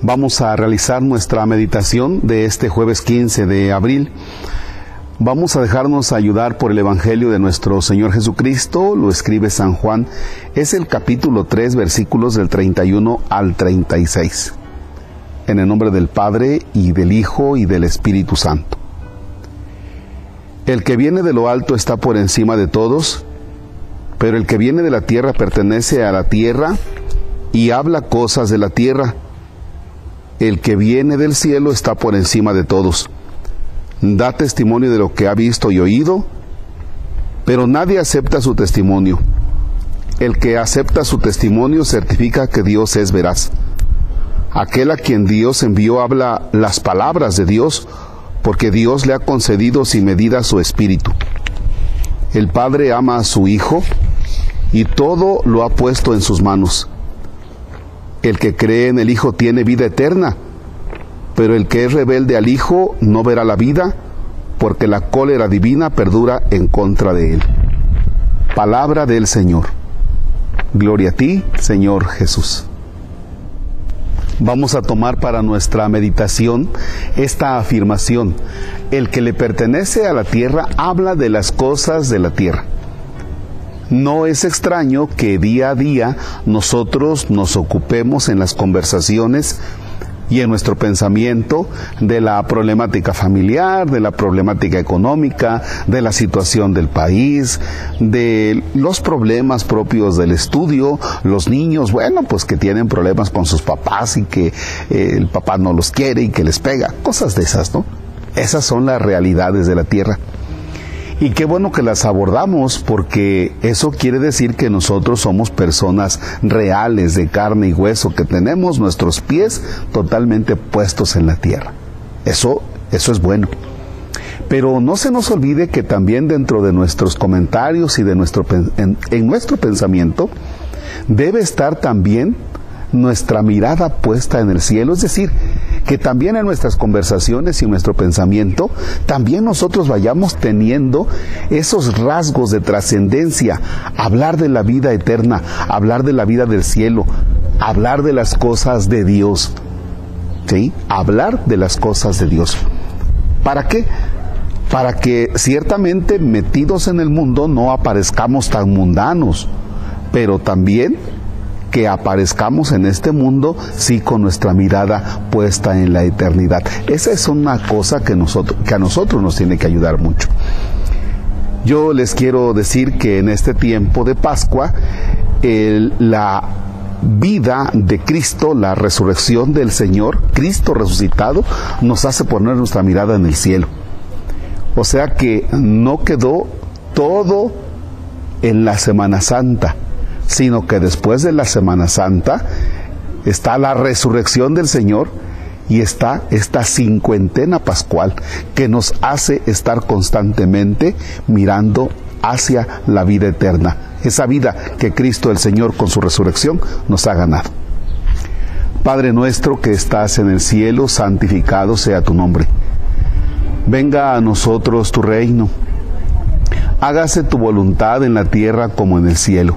Vamos a realizar nuestra meditación de este jueves 15 de abril. Vamos a dejarnos ayudar por el Evangelio de nuestro Señor Jesucristo, lo escribe San Juan, es el capítulo 3, versículos del 31 al 36. En el nombre del Padre y del Hijo y del Espíritu Santo. El que viene de lo alto está por encima de todos, pero el que viene de la tierra pertenece a la tierra y habla cosas de la tierra el que viene del cielo está por encima de todos. Da testimonio de lo que ha visto y oído, pero nadie acepta su testimonio. El que acepta su testimonio certifica que Dios es veraz. Aquel a quien Dios envió habla las palabras de Dios, porque Dios le ha concedido sin medida su espíritu. El Padre ama a su Hijo y todo lo ha puesto en sus manos. El que cree en el Hijo tiene vida eterna, pero el que es rebelde al Hijo no verá la vida, porque la cólera divina perdura en contra de él. Palabra del Señor. Gloria a ti, Señor Jesús. Vamos a tomar para nuestra meditación esta afirmación. El que le pertenece a la tierra habla de las cosas de la tierra. No es extraño que día a día nosotros nos ocupemos en las conversaciones y en nuestro pensamiento de la problemática familiar, de la problemática económica, de la situación del país, de los problemas propios del estudio, los niños, bueno, pues que tienen problemas con sus papás y que eh, el papá no los quiere y que les pega, cosas de esas, ¿no? Esas son las realidades de la tierra. Y qué bueno que las abordamos porque eso quiere decir que nosotros somos personas reales de carne y hueso, que tenemos nuestros pies totalmente puestos en la tierra. Eso, eso es bueno. Pero no se nos olvide que también dentro de nuestros comentarios y de nuestro, en, en nuestro pensamiento debe estar también nuestra mirada puesta en el cielo, es decir, que también en nuestras conversaciones y en nuestro pensamiento, también nosotros vayamos teniendo esos rasgos de trascendencia, hablar de la vida eterna, hablar de la vida del cielo, hablar de las cosas de Dios. ¿Sí? Hablar de las cosas de Dios. ¿Para qué? Para que ciertamente metidos en el mundo no aparezcamos tan mundanos, pero también que aparezcamos en este mundo, sí con nuestra mirada puesta en la eternidad. Esa es una cosa que, nosotros, que a nosotros nos tiene que ayudar mucho. Yo les quiero decir que en este tiempo de Pascua, la vida de Cristo, la resurrección del Señor, Cristo resucitado, nos hace poner nuestra mirada en el cielo. O sea que no quedó todo en la Semana Santa sino que después de la Semana Santa está la resurrección del Señor y está esta cincuentena pascual que nos hace estar constantemente mirando hacia la vida eterna, esa vida que Cristo el Señor con su resurrección nos ha ganado. Padre nuestro que estás en el cielo, santificado sea tu nombre. Venga a nosotros tu reino. Hágase tu voluntad en la tierra como en el cielo.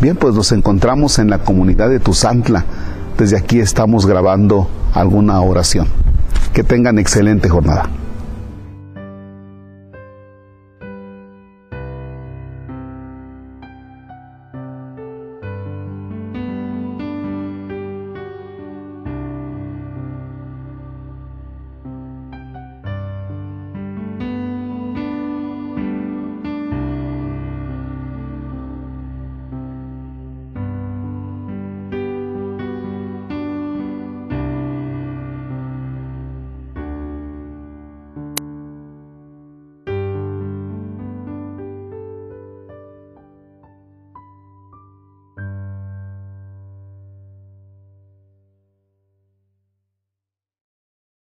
Bien, pues nos encontramos en la comunidad de Tuzantla. Desde aquí estamos grabando alguna oración. Que tengan excelente jornada.